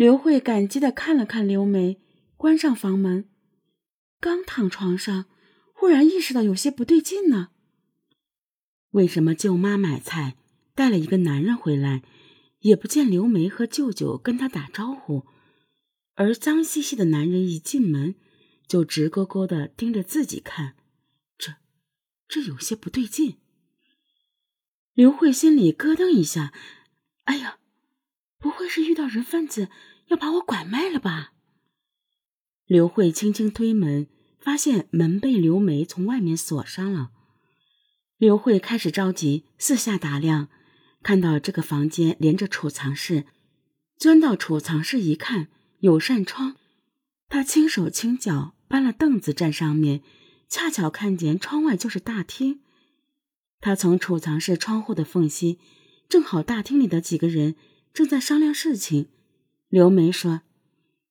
刘慧感激的看了看刘梅，关上房门，刚躺床上，忽然意识到有些不对劲呢。为什么舅妈买菜带了一个男人回来，也不见刘梅和舅舅跟他打招呼，而脏兮兮的男人一进门就直勾勾的盯着自己看，这，这有些不对劲。刘慧心里咯噔一下，哎呀，不会是遇到人贩子？要把我拐卖了吧？刘慧轻轻推门，发现门被刘梅从外面锁上了。刘慧开始着急，四下打量，看到这个房间连着储藏室，钻到储藏室一看，有扇窗，她轻手轻脚搬了凳子站上面，恰巧看见窗外就是大厅。她从储藏室窗户的缝隙，正好大厅里的几个人正在商量事情。刘梅说：“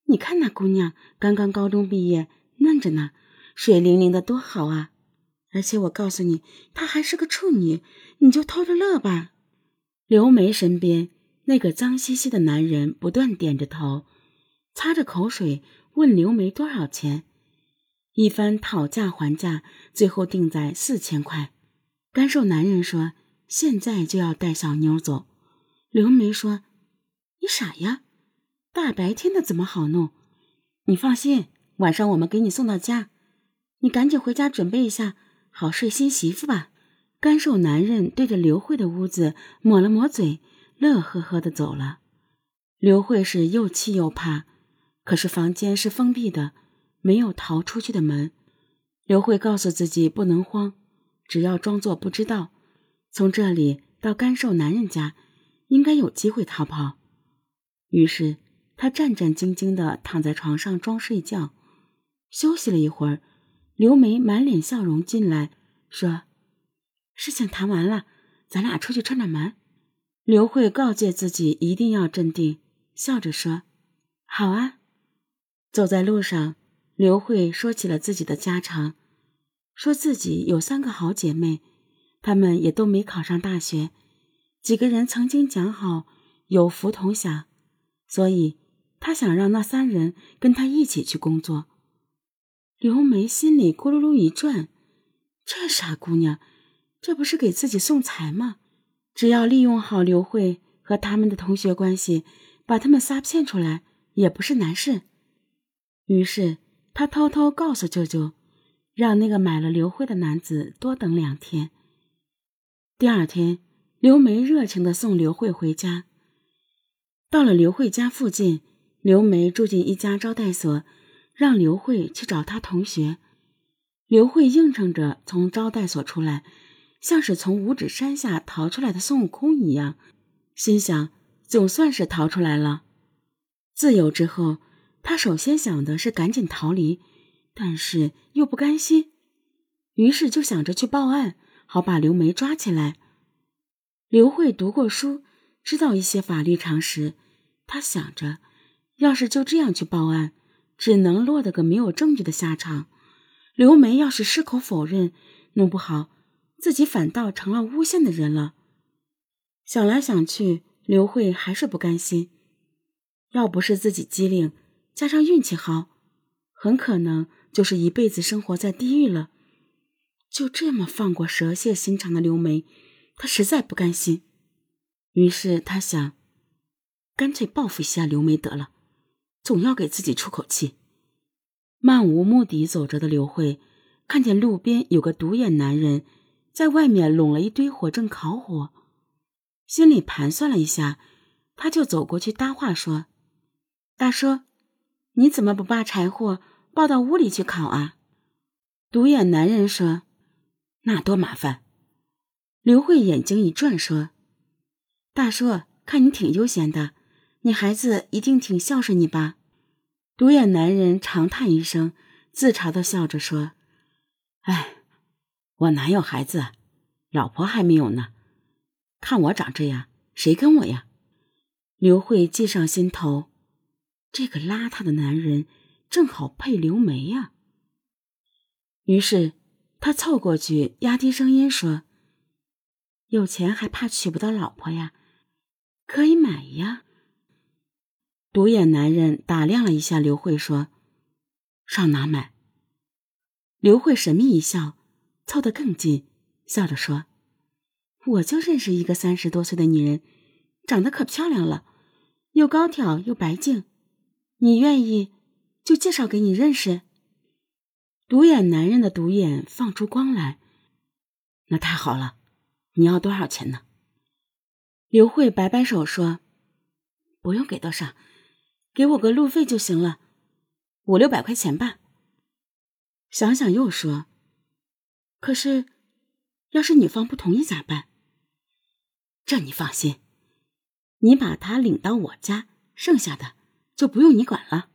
你看那姑娘刚刚高中毕业，嫩着呢，水灵灵的，多好啊！而且我告诉你，她还是个处女，你就偷着乐吧。”刘梅身边那个脏兮兮的男人不断点着头，擦着口水问刘梅多少钱。一番讨价还价，最后定在四千块。干瘦男人说：“现在就要带小妞走。”刘梅说：“傻呀？”大白天的怎么好弄？你放心，晚上我们给你送到家。你赶紧回家准备一下，好睡新媳妇吧。干瘦男人对着刘慧的屋子抹了抹嘴，乐呵呵的走了。刘慧是又气又怕，可是房间是封闭的，没有逃出去的门。刘慧告诉自己不能慌，只要装作不知道，从这里到干瘦男人家，应该有机会逃跑。于是。他战战兢兢地躺在床上装睡觉，休息了一会儿，刘梅满脸笑容进来，说：“事情谈完了，咱俩出去串串门。”刘慧告诫自己一定要镇定，笑着说：“好啊。”走在路上，刘慧说起了自己的家常，说自己有三个好姐妹，她们也都没考上大学，几个人曾经讲好有福同享，所以。他想让那三人跟他一起去工作。刘梅心里咕噜噜一转，这傻姑娘，这不是给自己送财吗？只要利用好刘慧和他们的同学关系，把他们仨骗出来，也不是难事。于是他偷偷告诉舅舅，让那个买了刘慧的男子多等两天。第二天，刘梅热情地送刘慧回家。到了刘慧家附近。刘梅住进一家招待所，让刘慧去找她同学。刘慧应承着从招待所出来，像是从五指山下逃出来的孙悟空一样，心想总算是逃出来了。自由之后，他首先想的是赶紧逃离，但是又不甘心，于是就想着去报案，好把刘梅抓起来。刘慧读过书，知道一些法律常识，他想着。要是就这样去报案，只能落得个没有证据的下场。刘梅要是矢口否认，弄不好自己反倒成了诬陷的人了。想来想去，刘慧还是不甘心。要不是自己机灵，加上运气好，很可能就是一辈子生活在地狱了。就这么放过蛇蝎心肠的刘梅，她实在不甘心。于是她想，干脆报复一下刘梅得了。总要给自己出口气。漫无目的走着的刘慧，看见路边有个独眼男人在外面拢了一堆火，正烤火，心里盘算了一下，他就走过去搭话说：“大叔，你怎么不把柴火抱到屋里去烤啊？”独眼男人说：“那多麻烦。”刘慧眼睛一转说：“大叔，看你挺悠闲的。”你孩子一定挺孝顺你吧？独眼男人长叹一声，自嘲的笑着说：“哎，我哪有孩子？老婆还没有呢。看我长这样，谁跟我呀？”刘慧计上心头，这个邋遢的男人正好配刘梅呀。于是他凑过去，压低声音说：“有钱还怕娶不到老婆呀？可以买呀。”独眼男人打量了一下刘慧，说：“上哪买？”刘慧神秘一笑，凑得更近，笑着说：“我就认识一个三十多岁的女人，长得可漂亮了，又高挑又白净，你愿意，就介绍给你认识。”独眼男人的独眼放出光来，那太好了，你要多少钱呢？刘慧摆摆手说：“不用给多少。”给我个路费就行了，五六百块钱吧。想想又说：“可是，要是女方不同意咋办？”这你放心，你把她领到我家，剩下的就不用你管了。